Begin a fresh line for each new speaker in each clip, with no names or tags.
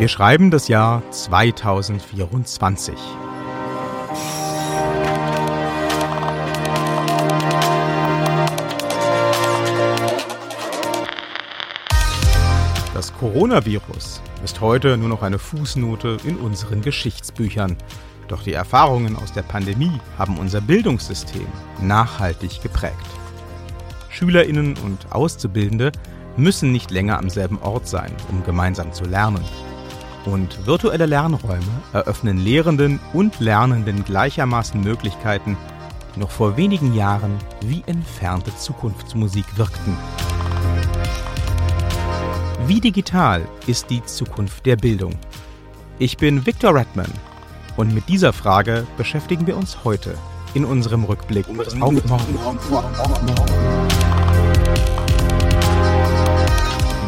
Wir schreiben das Jahr 2024. Das Coronavirus ist heute nur noch eine Fußnote in unseren Geschichtsbüchern. Doch die Erfahrungen aus der Pandemie haben unser Bildungssystem nachhaltig geprägt. Schülerinnen und Auszubildende müssen nicht länger am selben Ort sein, um gemeinsam zu lernen. Und virtuelle Lernräume eröffnen Lehrenden und Lernenden gleichermaßen Möglichkeiten, die noch vor wenigen Jahren wie entfernte Zukunftsmusik wirkten. Wie digital ist die Zukunft der Bildung? Ich bin Victor Redman und mit dieser Frage beschäftigen wir uns heute in unserem Rückblick auf morgen.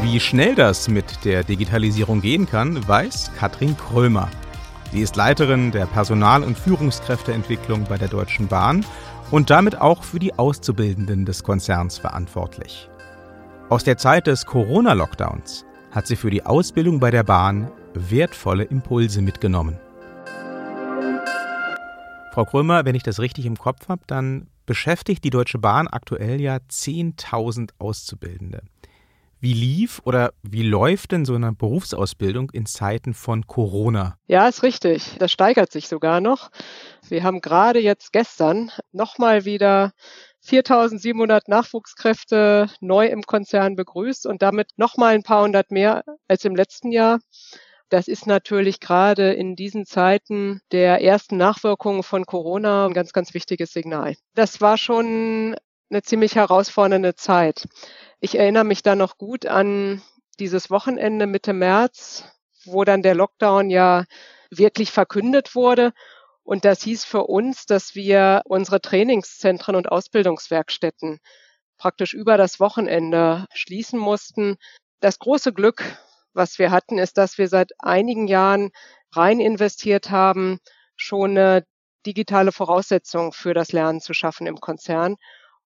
Wie schnell das mit der Digitalisierung gehen kann, weiß Katrin Krömer. Sie ist Leiterin der Personal- und Führungskräfteentwicklung bei der Deutschen Bahn und damit auch für die Auszubildenden des Konzerns verantwortlich. Aus der Zeit des Corona-Lockdowns hat sie für die Ausbildung bei der Bahn wertvolle Impulse mitgenommen. Frau Krömer, wenn ich das richtig im Kopf habe, dann beschäftigt die Deutsche Bahn aktuell ja 10.000 Auszubildende. Wie lief oder wie läuft denn so eine Berufsausbildung in Zeiten von Corona?
Ja, ist richtig. Das steigert sich sogar noch. Wir haben gerade jetzt gestern nochmal wieder 4700 Nachwuchskräfte neu im Konzern begrüßt und damit nochmal ein paar hundert mehr als im letzten Jahr. Das ist natürlich gerade in diesen Zeiten der ersten Nachwirkungen von Corona ein ganz, ganz wichtiges Signal. Das war schon eine ziemlich herausfordernde Zeit. Ich erinnere mich da noch gut an dieses Wochenende Mitte März, wo dann der Lockdown ja wirklich verkündet wurde. Und das hieß für uns, dass wir unsere Trainingszentren und Ausbildungswerkstätten praktisch über das Wochenende schließen mussten. Das große Glück was wir hatten, ist, dass wir seit einigen Jahren rein investiert haben, schon eine digitale Voraussetzung für das Lernen zu schaffen im Konzern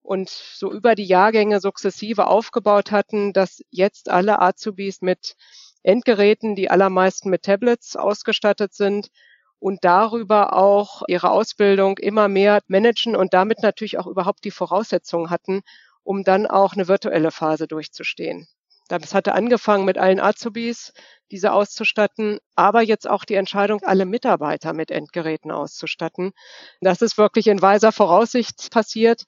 und so über die Jahrgänge sukzessive aufgebaut hatten, dass jetzt alle Azubis mit Endgeräten, die allermeisten mit Tablets ausgestattet sind und darüber auch ihre Ausbildung immer mehr managen und damit natürlich auch überhaupt die Voraussetzungen hatten, um dann auch eine virtuelle Phase durchzustehen. Das hatte angefangen mit allen Azubis, diese auszustatten, aber jetzt auch die Entscheidung, alle Mitarbeiter mit Endgeräten auszustatten. Das ist wirklich in weiser Voraussicht passiert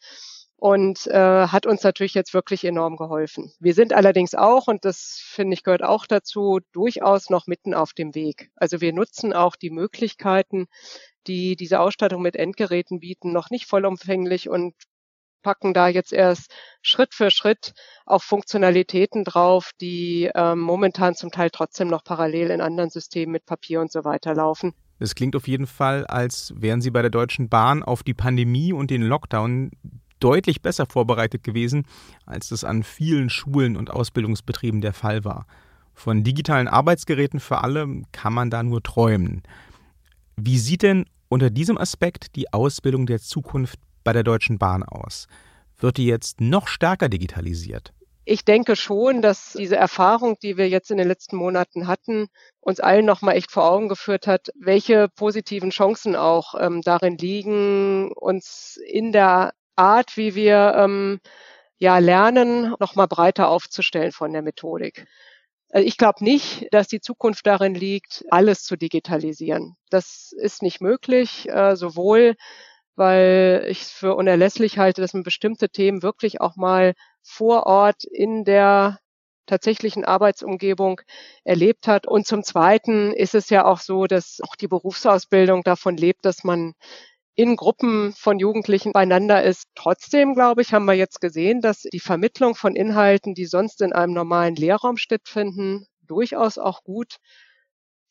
und äh, hat uns natürlich jetzt wirklich enorm geholfen. Wir sind allerdings auch, und das finde ich gehört auch dazu, durchaus noch mitten auf dem Weg. Also wir nutzen auch die Möglichkeiten, die diese Ausstattung mit Endgeräten bieten, noch nicht vollumfänglich und packen da jetzt erst Schritt für Schritt auf Funktionalitäten drauf, die ähm, momentan zum Teil trotzdem noch parallel in anderen Systemen mit Papier und so weiter laufen.
Es klingt auf jeden Fall, als wären Sie bei der Deutschen Bahn auf die Pandemie und den Lockdown deutlich besser vorbereitet gewesen, als das an vielen Schulen und Ausbildungsbetrieben der Fall war. Von digitalen Arbeitsgeräten für alle kann man da nur träumen. Wie sieht denn unter diesem Aspekt die Ausbildung der Zukunft bei der Deutschen Bahn aus? Wird die jetzt noch stärker digitalisiert?
Ich denke schon, dass diese Erfahrung, die wir jetzt in den letzten Monaten hatten, uns allen nochmal echt vor Augen geführt hat, welche positiven Chancen auch ähm, darin liegen, uns in der Art, wie wir ähm, ja lernen, nochmal breiter aufzustellen von der Methodik. Also ich glaube nicht, dass die Zukunft darin liegt, alles zu digitalisieren. Das ist nicht möglich, äh, sowohl weil ich es für unerlässlich halte, dass man bestimmte Themen wirklich auch mal vor Ort in der tatsächlichen Arbeitsumgebung erlebt hat. Und zum Zweiten ist es ja auch so, dass auch die Berufsausbildung davon lebt, dass man in Gruppen von Jugendlichen beieinander ist. Trotzdem, glaube ich, haben wir jetzt gesehen, dass die Vermittlung von Inhalten, die sonst in einem normalen Lehrraum stattfinden, durchaus auch gut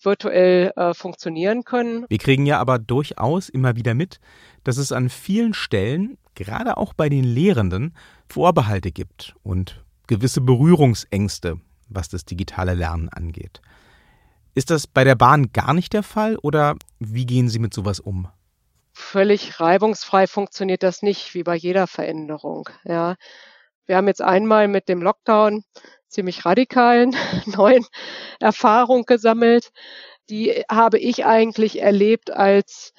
virtuell äh, funktionieren können.
Wir kriegen ja aber durchaus immer wieder mit, dass es an vielen Stellen, gerade auch bei den Lehrenden, Vorbehalte gibt und gewisse Berührungsängste, was das digitale Lernen angeht. Ist das bei der Bahn gar nicht der Fall oder wie gehen Sie mit sowas um?
Völlig reibungsfrei funktioniert das nicht, wie bei jeder Veränderung. Ja. Wir haben jetzt einmal mit dem Lockdown ziemlich radikalen neuen Erfahrung gesammelt. Die habe ich eigentlich erlebt als,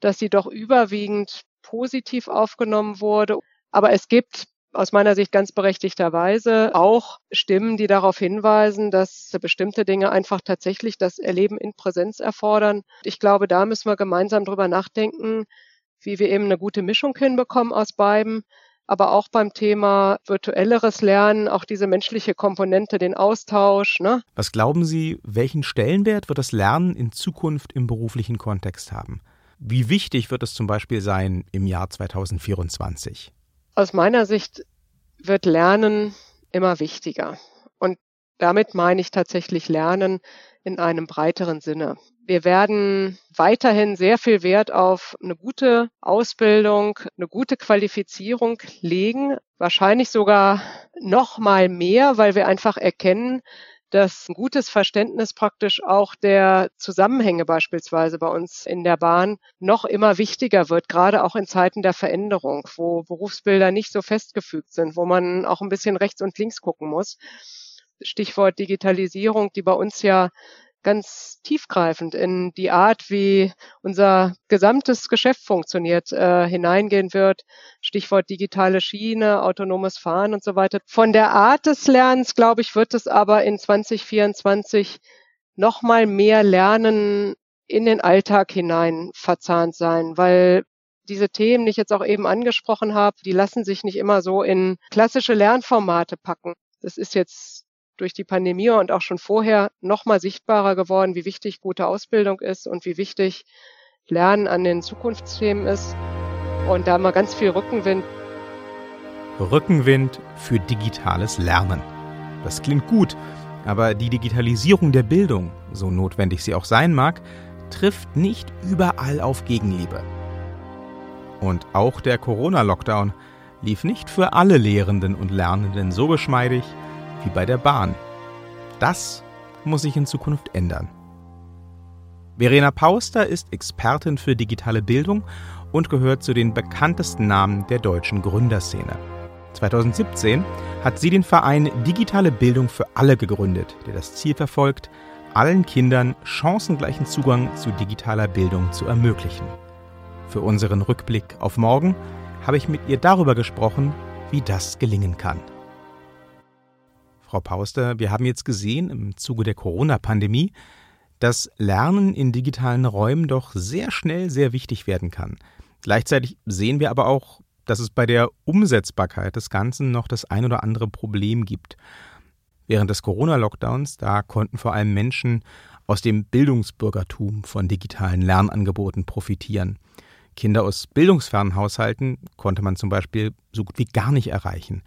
dass sie doch überwiegend positiv aufgenommen wurde. Aber es gibt aus meiner Sicht ganz berechtigterweise auch Stimmen, die darauf hinweisen, dass bestimmte Dinge einfach tatsächlich das Erleben in Präsenz erfordern. Ich glaube, da müssen wir gemeinsam drüber nachdenken, wie wir eben eine gute Mischung hinbekommen aus beiden. Aber auch beim Thema virtuelleres Lernen, auch diese menschliche Komponente, den Austausch. Ne?
Was glauben Sie, welchen Stellenwert wird das Lernen in Zukunft im beruflichen Kontext haben? Wie wichtig wird es zum Beispiel sein im Jahr 2024?
Aus meiner Sicht wird Lernen immer wichtiger. Und damit meine ich tatsächlich Lernen in einem breiteren Sinne. Wir werden weiterhin sehr viel Wert auf eine gute Ausbildung, eine gute Qualifizierung legen, wahrscheinlich sogar noch mal mehr, weil wir einfach erkennen, dass ein gutes Verständnis praktisch auch der Zusammenhänge beispielsweise bei uns in der Bahn noch immer wichtiger wird, gerade auch in Zeiten der Veränderung, wo Berufsbilder nicht so festgefügt sind, wo man auch ein bisschen rechts und links gucken muss. Stichwort Digitalisierung, die bei uns ja ganz tiefgreifend in die Art, wie unser gesamtes Geschäft funktioniert, äh, hineingehen wird. Stichwort digitale Schiene, autonomes Fahren und so weiter. Von der Art des Lernens, glaube ich, wird es aber in 2024 noch mal mehr Lernen in den Alltag hinein verzahnt sein, weil diese Themen, die ich jetzt auch eben angesprochen habe, die lassen sich nicht immer so in klassische Lernformate packen. Das ist jetzt durch die Pandemie und auch schon vorher noch mal sichtbarer geworden, wie wichtig gute Ausbildung ist und wie wichtig Lernen an den Zukunftsthemen ist. Und da mal ganz viel Rückenwind.
Rückenwind für digitales Lernen. Das klingt gut, aber die Digitalisierung der Bildung, so notwendig sie auch sein mag, trifft nicht überall auf Gegenliebe. Und auch der Corona-Lockdown lief nicht für alle Lehrenden und Lernenden so geschmeidig, wie bei der Bahn. Das muss sich in Zukunft ändern. Verena Pauster ist Expertin für digitale Bildung und gehört zu den bekanntesten Namen der deutschen Gründerszene. 2017 hat sie den Verein Digitale Bildung für alle gegründet, der das Ziel verfolgt, allen Kindern chancengleichen Zugang zu digitaler Bildung zu ermöglichen. Für unseren Rückblick auf morgen habe ich mit ihr darüber gesprochen, wie das gelingen kann. Frau Pauster, wir haben jetzt gesehen im Zuge der Corona-Pandemie, dass Lernen in digitalen Räumen doch sehr schnell sehr wichtig werden kann. Gleichzeitig sehen wir aber auch, dass es bei der Umsetzbarkeit des Ganzen noch das ein oder andere Problem gibt. Während des Corona-Lockdowns, da konnten vor allem Menschen aus dem Bildungsbürgertum von digitalen Lernangeboten profitieren. Kinder aus bildungsfernen Haushalten konnte man zum Beispiel so gut wie gar nicht erreichen.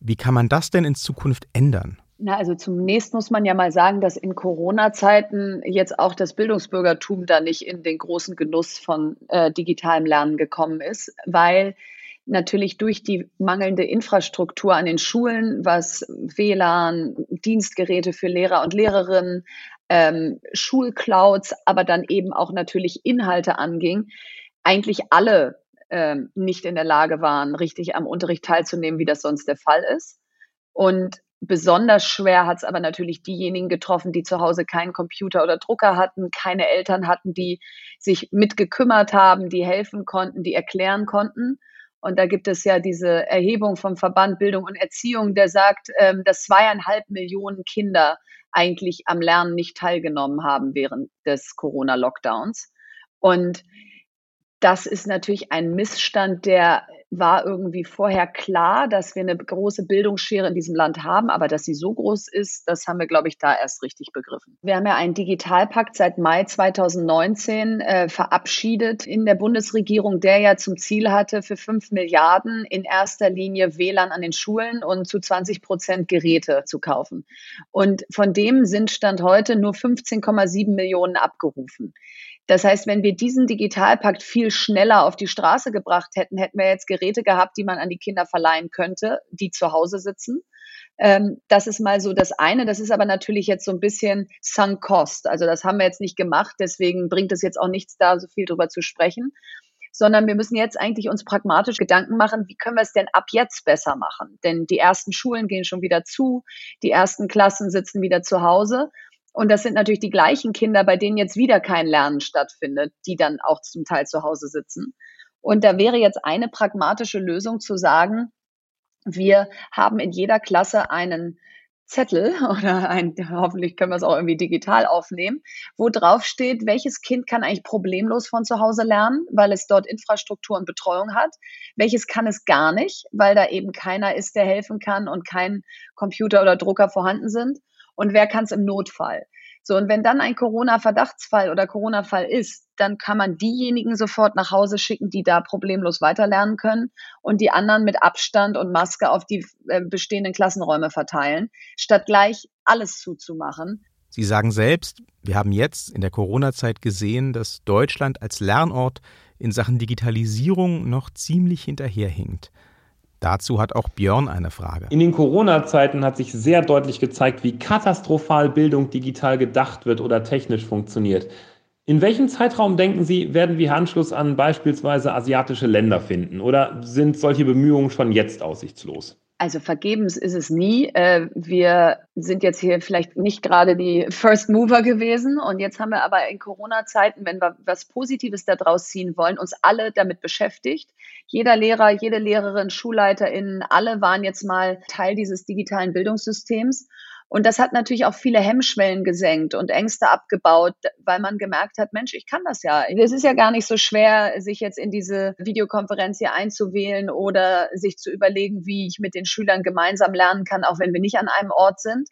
Wie kann man das denn in Zukunft ändern?
Na, also zunächst muss man ja mal sagen, dass in Corona-Zeiten jetzt auch das Bildungsbürgertum da nicht in den großen Genuss von äh, digitalem Lernen gekommen ist, weil natürlich durch die mangelnde Infrastruktur an den Schulen, was WLAN, Dienstgeräte für Lehrer und Lehrerinnen, ähm, Schulclouds, aber dann eben auch natürlich Inhalte anging, eigentlich alle ähm, nicht in der Lage waren, richtig am Unterricht teilzunehmen, wie das sonst der Fall ist. Und besonders schwer hat es aber natürlich diejenigen getroffen, die zu Hause keinen Computer oder Drucker hatten, keine Eltern hatten, die sich mitgekümmert haben, die helfen konnten, die erklären konnten. Und da gibt es ja diese Erhebung vom Verband Bildung und Erziehung, der sagt, ähm, dass zweieinhalb Millionen Kinder eigentlich am Lernen nicht teilgenommen haben während des Corona-Lockdowns. Und das ist natürlich ein Missstand, der war irgendwie vorher klar, dass wir eine große Bildungsschere in diesem Land haben, aber dass sie so groß ist, das haben wir, glaube ich, da erst richtig begriffen. Wir haben ja einen Digitalpakt seit Mai 2019 äh, verabschiedet in der Bundesregierung, der ja zum Ziel hatte, für fünf Milliarden in erster Linie WLAN an den Schulen und zu 20 Prozent Geräte zu kaufen. Und von dem sind Stand heute nur 15,7 Millionen abgerufen. Das heißt, wenn wir diesen Digitalpakt viel schneller auf die Straße gebracht hätten, hätten wir jetzt Geräte gehabt, die man an die Kinder verleihen könnte, die zu Hause sitzen. Ähm, das ist mal so das eine. Das ist aber natürlich jetzt so ein bisschen sunk cost. Also das haben wir jetzt nicht gemacht. Deswegen bringt es jetzt auch nichts, da so viel drüber zu sprechen. sondern wir müssen jetzt eigentlich uns pragmatisch Gedanken machen, wie können wir es denn ab jetzt besser machen? Denn die ersten Schulen gehen schon wieder zu, die ersten Klassen sitzen wieder zu Hause. Und das sind natürlich die gleichen Kinder, bei denen jetzt wieder kein Lernen stattfindet, die dann auch zum Teil zu Hause sitzen. Und da wäre jetzt eine pragmatische Lösung zu sagen, wir haben in jeder Klasse einen Zettel oder ein, hoffentlich können wir es auch irgendwie digital aufnehmen, wo drauf steht, welches Kind kann eigentlich problemlos von zu Hause lernen, weil es dort Infrastruktur und Betreuung hat, welches kann es gar nicht, weil da eben keiner ist, der helfen kann und kein Computer oder Drucker vorhanden sind und wer kann es im Notfall. So, und wenn dann ein Corona-Verdachtsfall oder Corona-Fall ist, dann kann man diejenigen sofort nach Hause schicken, die da problemlos weiterlernen können und die anderen mit Abstand und Maske auf die äh, bestehenden Klassenräume verteilen, statt gleich alles zuzumachen.
Sie sagen selbst, wir haben jetzt in der Corona-Zeit gesehen, dass Deutschland als Lernort in Sachen Digitalisierung noch ziemlich hinterherhinkt. Dazu hat auch Björn eine Frage.
In den Corona-Zeiten hat sich sehr deutlich gezeigt, wie katastrophal Bildung digital gedacht wird oder technisch funktioniert. In welchem Zeitraum denken Sie, werden wir Anschluss an beispielsweise asiatische Länder finden? Oder sind solche Bemühungen schon jetzt aussichtslos?
Also vergebens ist es nie. Äh, wir sind jetzt hier vielleicht nicht gerade die First Mover gewesen und jetzt haben wir aber in Corona-Zeiten, wenn wir was Positives daraus ziehen wollen, uns alle damit beschäftigt. Jeder Lehrer, jede Lehrerin, SchulleiterInnen, alle waren jetzt mal Teil dieses digitalen Bildungssystems und das hat natürlich auch viele Hemmschwellen gesenkt und Ängste abgebaut, weil man gemerkt hat, Mensch, ich kann das ja. Es ist ja gar nicht so schwer, sich jetzt in diese Videokonferenz hier einzuwählen oder sich zu überlegen, wie ich mit den Schülern gemeinsam lernen kann, auch wenn wir nicht an einem Ort sind.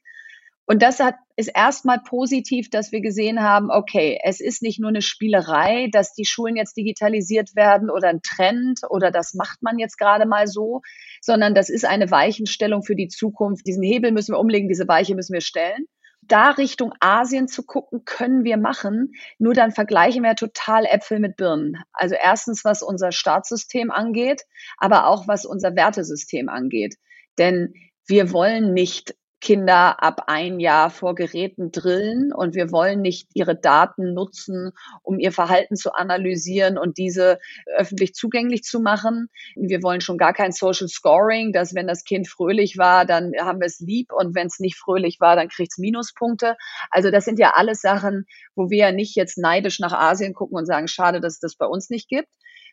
Und das hat, ist erstmal positiv, dass wir gesehen haben, okay, es ist nicht nur eine Spielerei, dass die Schulen jetzt digitalisiert werden oder ein Trend oder das macht man jetzt gerade mal so, sondern das ist eine Weichenstellung für die Zukunft. Diesen Hebel müssen wir umlegen, diese Weiche müssen wir stellen. Da Richtung Asien zu gucken, können wir machen. Nur dann vergleichen wir total Äpfel mit Birnen. Also erstens, was unser Staatssystem angeht, aber auch was unser Wertesystem angeht. Denn wir wollen nicht Kinder ab ein Jahr vor Geräten drillen und wir wollen nicht ihre Daten nutzen, um ihr Verhalten zu analysieren und diese öffentlich zugänglich zu machen. Wir wollen schon gar kein Social Scoring, dass wenn das Kind fröhlich war, dann haben wir es lieb und wenn es nicht fröhlich war, dann kriegt es Minuspunkte. Also das sind ja alles Sachen, wo wir ja nicht jetzt neidisch nach Asien gucken und sagen, schade, dass es das bei uns nicht gibt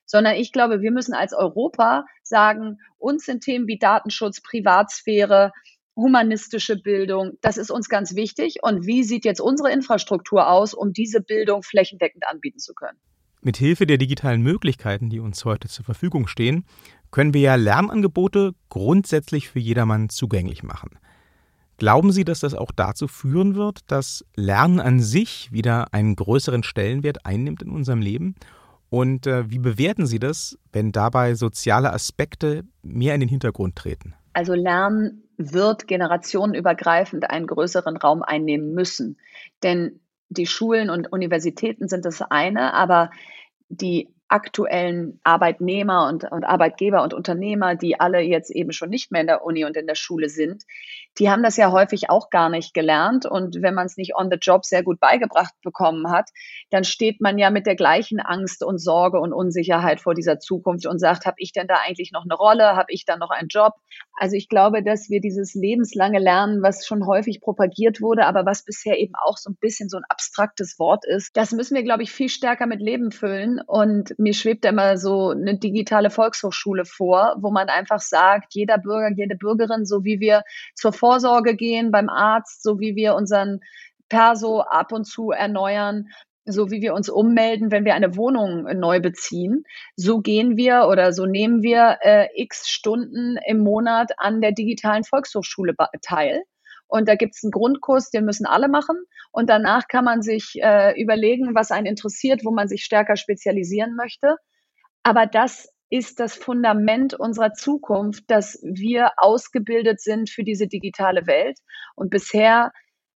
sondern ich glaube, wir müssen als Europa sagen, uns sind Themen wie Datenschutz, Privatsphäre, humanistische Bildung, das ist uns ganz wichtig. Und wie sieht jetzt unsere Infrastruktur aus, um diese Bildung flächendeckend anbieten zu können?
Mit Hilfe der digitalen Möglichkeiten, die uns heute zur Verfügung stehen, können wir ja Lernangebote grundsätzlich für jedermann zugänglich machen. Glauben Sie, dass das auch dazu führen wird, dass Lernen an sich wieder einen größeren Stellenwert einnimmt in unserem Leben? Und äh, wie bewerten Sie das, wenn dabei soziale Aspekte mehr in den Hintergrund treten?
Also Lernen wird generationenübergreifend einen größeren Raum einnehmen müssen. Denn die Schulen und Universitäten sind das eine, aber die aktuellen Arbeitnehmer und, und Arbeitgeber und Unternehmer, die alle jetzt eben schon nicht mehr in der Uni und in der Schule sind, die haben das ja häufig auch gar nicht gelernt. Und wenn man es nicht on the job sehr gut beigebracht bekommen hat, dann steht man ja mit der gleichen Angst und Sorge und Unsicherheit vor dieser Zukunft und sagt, habe ich denn da eigentlich noch eine Rolle? Habe ich dann noch einen Job? Also ich glaube, dass wir dieses lebenslange Lernen, was schon häufig propagiert wurde, aber was bisher eben auch so ein bisschen so ein abstraktes Wort ist, das müssen wir, glaube ich, viel stärker mit Leben füllen. Und mir schwebt immer so eine digitale Volkshochschule vor, wo man einfach sagt, jeder Bürger, jede Bürgerin, so wie wir zur Vorsorge gehen beim Arzt, so wie wir unseren Perso ab und zu erneuern, so wie wir uns ummelden, wenn wir eine Wohnung neu beziehen, so gehen wir oder so nehmen wir äh, x Stunden im Monat an der digitalen Volkshochschule teil. Und da gibt es einen Grundkurs, den müssen alle machen. Und danach kann man sich äh, überlegen, was einen interessiert, wo man sich stärker spezialisieren möchte. Aber das ist das Fundament unserer Zukunft, dass wir ausgebildet sind für diese digitale Welt. Und bisher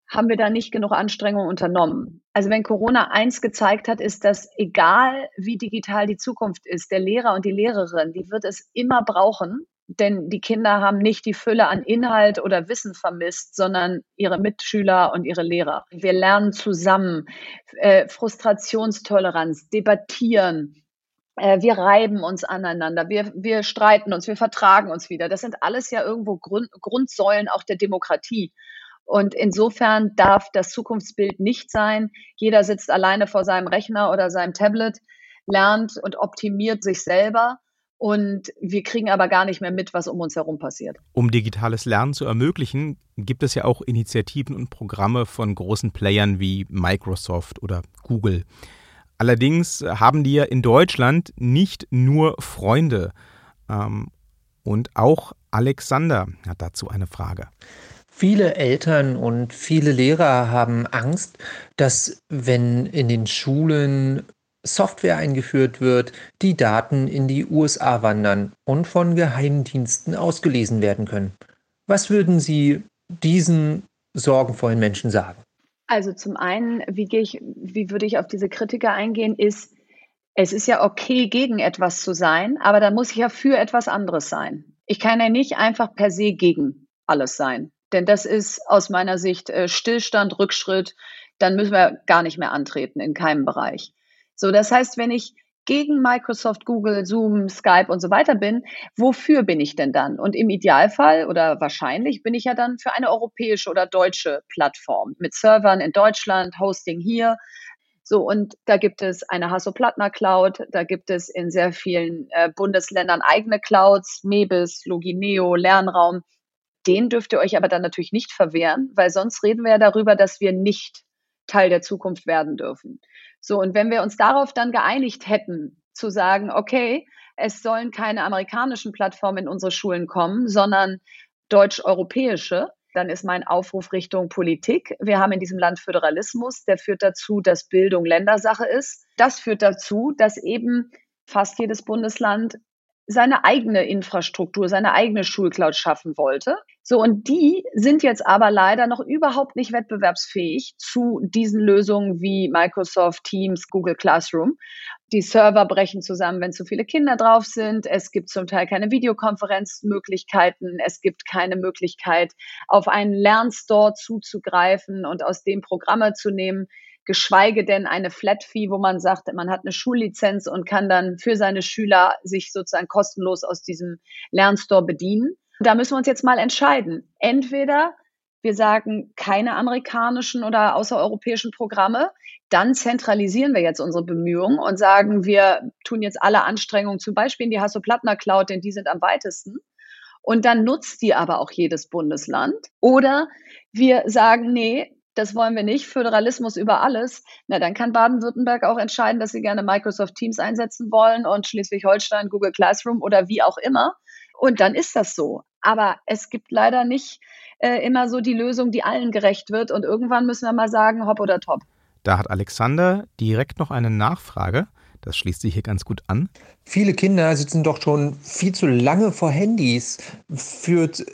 haben wir da nicht genug Anstrengungen unternommen. Also wenn Corona eins gezeigt hat, ist, dass egal wie digital die Zukunft ist, der Lehrer und die Lehrerin, die wird es immer brauchen denn die Kinder haben nicht die Fülle an Inhalt oder Wissen vermisst, sondern ihre Mitschüler und ihre Lehrer. Wir lernen zusammen, äh, Frustrationstoleranz, debattieren, wir reiben uns aneinander, wir, wir streiten uns, wir vertragen uns wieder. Das sind alles ja irgendwo Grund, Grundsäulen auch der Demokratie. Und insofern darf das Zukunftsbild nicht sein, jeder sitzt alleine vor seinem Rechner oder seinem Tablet, lernt und optimiert sich selber. Und wir kriegen aber gar nicht mehr mit, was um uns herum passiert.
Um digitales Lernen zu ermöglichen, gibt es ja auch Initiativen und Programme von großen Playern wie Microsoft oder Google. Allerdings haben die ja in Deutschland nicht nur Freunde. Ähm, und auch Alexander hat dazu eine Frage.
Viele Eltern und viele Lehrer haben Angst, dass wenn in den Schulen Software eingeführt wird, die Daten in die USA wandern und von Geheimdiensten ausgelesen werden können. Was würden Sie diesen sorgenvollen Menschen sagen?
Also zum einen, wie gehe ich, wie würde ich auf diese Kritiker eingehen, ist, es ist ja okay, gegen etwas zu sein, aber dann muss ich ja für etwas anderes sein. Ich kann ja nicht einfach per se gegen alles sein. Denn das ist aus meiner Sicht äh, Stillstand, Rückschritt. Dann müssen wir gar nicht mehr antreten in keinem Bereich. So, das heißt, wenn ich gegen Microsoft, Google, Zoom, Skype und so weiter bin, wofür bin ich denn dann? Und im Idealfall oder wahrscheinlich bin ich ja dann für eine europäische oder deutsche Plattform mit Servern in Deutschland, Hosting hier. So, und da gibt es eine Hasso-Plattner Cloud, da gibt es in sehr vielen äh, Bundesländern eigene Clouds, Mebis, Logineo, Lernraum den dürft ihr euch aber dann natürlich nicht verwehren, weil sonst reden wir ja darüber, dass wir nicht Teil der Zukunft werden dürfen. So, und wenn wir uns darauf dann geeinigt hätten, zu sagen, okay, es sollen keine amerikanischen Plattformen in unsere Schulen kommen, sondern deutsch-europäische, dann ist mein Aufruf Richtung Politik. Wir haben in diesem Land Föderalismus, der führt dazu, dass Bildung Ländersache ist. Das führt dazu, dass eben fast jedes Bundesland seine eigene Infrastruktur, seine eigene Schulcloud schaffen wollte. So, und die sind jetzt aber leider noch überhaupt nicht wettbewerbsfähig zu diesen Lösungen wie Microsoft Teams, Google Classroom. Die Server brechen zusammen, wenn zu viele Kinder drauf sind. Es gibt zum Teil keine Videokonferenzmöglichkeiten. Es gibt keine Möglichkeit, auf einen Lernstore zuzugreifen und aus dem Programme zu nehmen geschweige denn eine Flat Fee, wo man sagt, man hat eine Schullizenz und kann dann für seine Schüler sich sozusagen kostenlos aus diesem Lernstore bedienen. Da müssen wir uns jetzt mal entscheiden. Entweder wir sagen keine amerikanischen oder außereuropäischen Programme, dann zentralisieren wir jetzt unsere Bemühungen und sagen, wir tun jetzt alle Anstrengungen zum Beispiel in die Hasso-Plattner Cloud, denn die sind am weitesten. Und dann nutzt die aber auch jedes Bundesland. Oder wir sagen, nee, das wollen wir nicht, Föderalismus über alles, na dann kann Baden-Württemberg auch entscheiden, dass sie gerne Microsoft Teams einsetzen wollen und Schleswig-Holstein Google Classroom oder wie auch immer. Und dann ist das so. Aber es gibt leider nicht äh, immer so die Lösung, die allen gerecht wird. Und irgendwann müssen wir mal sagen, hopp oder top.
Da hat Alexander direkt noch eine Nachfrage. Das schließt sich hier ganz gut an.
Viele Kinder sitzen doch schon viel zu lange vor Handys. Führt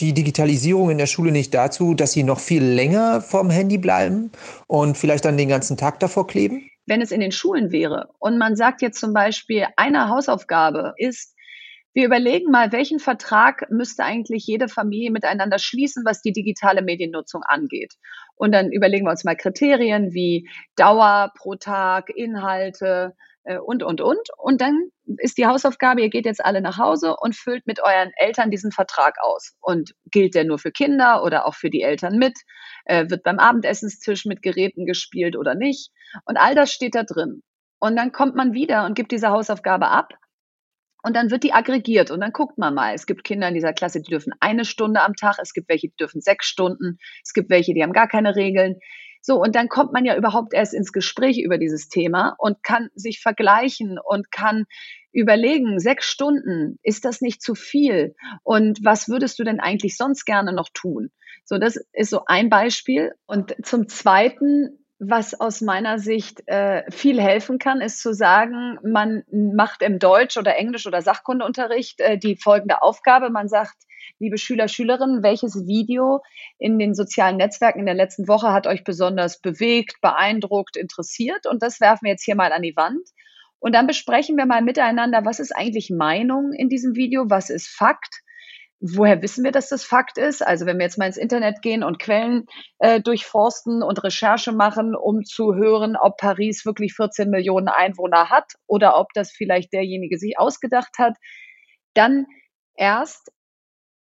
die Digitalisierung in der Schule nicht dazu, dass sie noch viel länger vorm Handy bleiben und vielleicht dann den ganzen Tag davor kleben?
Wenn es in den Schulen wäre und man sagt jetzt zum Beispiel, eine Hausaufgabe ist, wir überlegen mal, welchen Vertrag müsste eigentlich jede Familie miteinander schließen, was die digitale Mediennutzung angeht. Und dann überlegen wir uns mal Kriterien wie Dauer pro Tag, Inhalte, und, und, und. Und dann ist die Hausaufgabe, ihr geht jetzt alle nach Hause und füllt mit euren Eltern diesen Vertrag aus. Und gilt der nur für Kinder oder auch für die Eltern mit? Äh, wird beim Abendessenstisch mit Geräten gespielt oder nicht? Und all das steht da drin. Und dann kommt man wieder und gibt diese Hausaufgabe ab. Und dann wird die aggregiert und dann guckt man mal. Es gibt Kinder in dieser Klasse, die dürfen eine Stunde am Tag, es gibt welche, die dürfen sechs Stunden, es gibt welche, die haben gar keine Regeln. So, und dann kommt man ja überhaupt erst ins Gespräch über dieses Thema und kann sich vergleichen und kann überlegen, sechs Stunden, ist das nicht zu viel? Und was würdest du denn eigentlich sonst gerne noch tun? So, das ist so ein Beispiel. Und zum Zweiten, was aus meiner Sicht äh, viel helfen kann, ist zu sagen, man macht im Deutsch oder Englisch oder Sachkundeunterricht äh, die folgende Aufgabe. Man sagt, liebe Schüler, Schülerinnen, welches Video in den sozialen Netzwerken in der letzten Woche hat euch besonders bewegt, beeindruckt, interessiert? Und das werfen wir jetzt hier mal an die Wand. Und dann besprechen wir mal miteinander, was ist eigentlich Meinung in diesem Video, was ist Fakt, Woher wissen wir, dass das Fakt ist? Also wenn wir jetzt mal ins Internet gehen und Quellen äh, durchforsten und Recherche machen, um zu hören, ob Paris wirklich 14 Millionen Einwohner hat oder ob das vielleicht derjenige sich ausgedacht hat, dann erst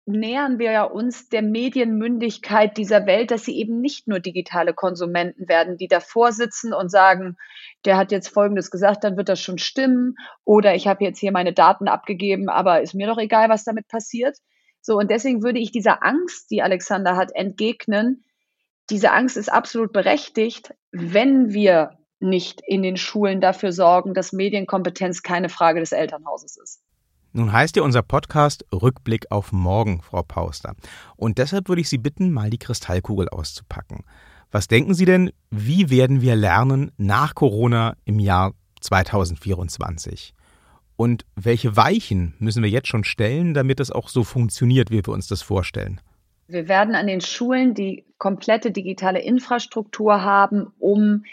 nähern wir uns der Medienmündigkeit dieser Welt, dass sie eben nicht nur digitale Konsumenten werden, die davor sitzen und sagen, der hat jetzt Folgendes gesagt, dann wird das schon stimmen. Oder ich habe jetzt hier meine Daten abgegeben, aber ist mir doch egal, was damit passiert. So, und deswegen würde ich dieser Angst, die Alexander hat, entgegnen. Diese Angst ist absolut berechtigt, wenn wir nicht in den Schulen dafür sorgen, dass Medienkompetenz keine Frage des Elternhauses ist.
Nun heißt ja unser Podcast Rückblick auf morgen, Frau Pauster. Und deshalb würde ich Sie bitten, mal die Kristallkugel auszupacken. Was denken Sie denn, wie werden wir lernen nach Corona im Jahr 2024? Und welche Weichen müssen wir jetzt schon stellen, damit es auch so funktioniert, wie wir uns das vorstellen?
Wir werden an den Schulen die komplette digitale Infrastruktur haben, um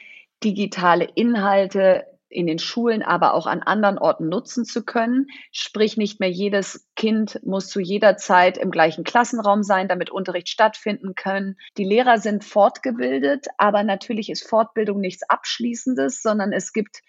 digitale Inhalte in den Schulen, aber auch an anderen Orten nutzen zu können. Sprich, nicht mehr jedes Kind muss zu jeder Zeit im gleichen Klassenraum sein, damit Unterricht stattfinden können. Die Lehrer sind fortgebildet, aber natürlich ist Fortbildung nichts Abschließendes, sondern es gibt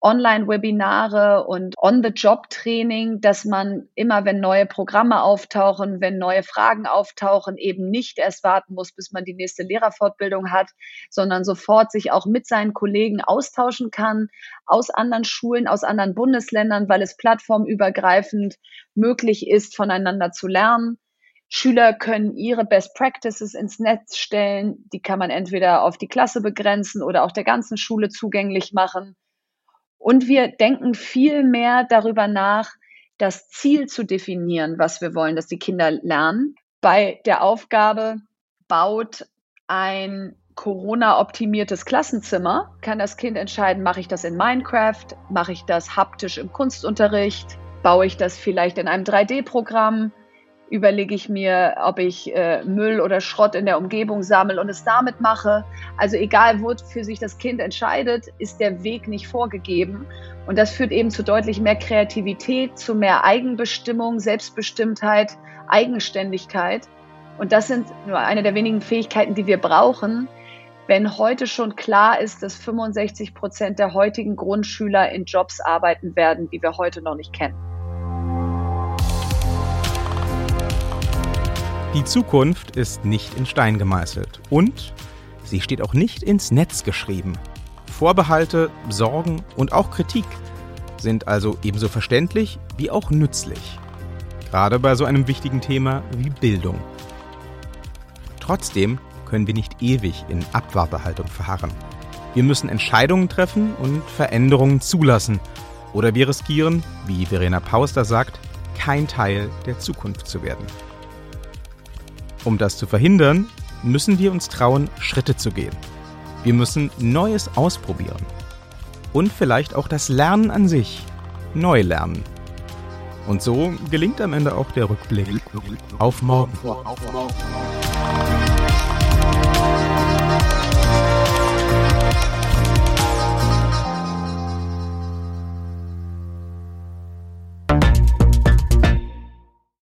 Online-Webinare und On-the-Job-Training, dass man immer, wenn neue Programme auftauchen, wenn neue Fragen auftauchen, eben nicht erst warten muss, bis man die nächste Lehrerfortbildung hat, sondern sofort sich auch mit seinen Kollegen austauschen kann aus anderen Schulen, aus anderen Bundesländern, weil es plattformübergreifend möglich ist, voneinander zu lernen. Schüler können ihre Best Practices ins Netz stellen. Die kann man entweder auf die Klasse begrenzen oder auch der ganzen Schule zugänglich machen. Und wir denken viel mehr darüber nach, das Ziel zu definieren, was wir wollen, dass die Kinder lernen. Bei der Aufgabe baut ein Corona-optimiertes Klassenzimmer, kann das Kind entscheiden, mache ich das in Minecraft, mache ich das haptisch im Kunstunterricht, baue ich das vielleicht in einem 3D-Programm, überlege ich mir, ob ich äh, Müll oder Schrott in der Umgebung sammle und es damit mache. Also egal, wofür sich das Kind entscheidet, ist der Weg nicht vorgegeben. Und das führt eben zu deutlich mehr Kreativität, zu mehr Eigenbestimmung, Selbstbestimmtheit, Eigenständigkeit. Und das sind nur eine der wenigen Fähigkeiten, die wir brauchen, wenn heute schon klar ist, dass 65 Prozent der heutigen Grundschüler in Jobs arbeiten werden, die wir heute noch nicht kennen.
Die Zukunft ist nicht in Stein gemeißelt und sie steht auch nicht ins Netz geschrieben. Vorbehalte, Sorgen und auch Kritik sind also ebenso verständlich wie auch nützlich. Gerade bei so einem wichtigen Thema wie Bildung. Trotzdem können wir nicht ewig in Abwartehaltung verharren. Wir müssen Entscheidungen treffen und Veränderungen zulassen. Oder wir riskieren, wie Verena Pauster sagt, kein Teil der Zukunft zu werden. Um das zu verhindern, müssen wir uns trauen, Schritte zu gehen. Wir müssen Neues ausprobieren. Und vielleicht auch das Lernen an sich neu lernen. Und so gelingt am Ende auch der Rückblick auf morgen. Auf morgen.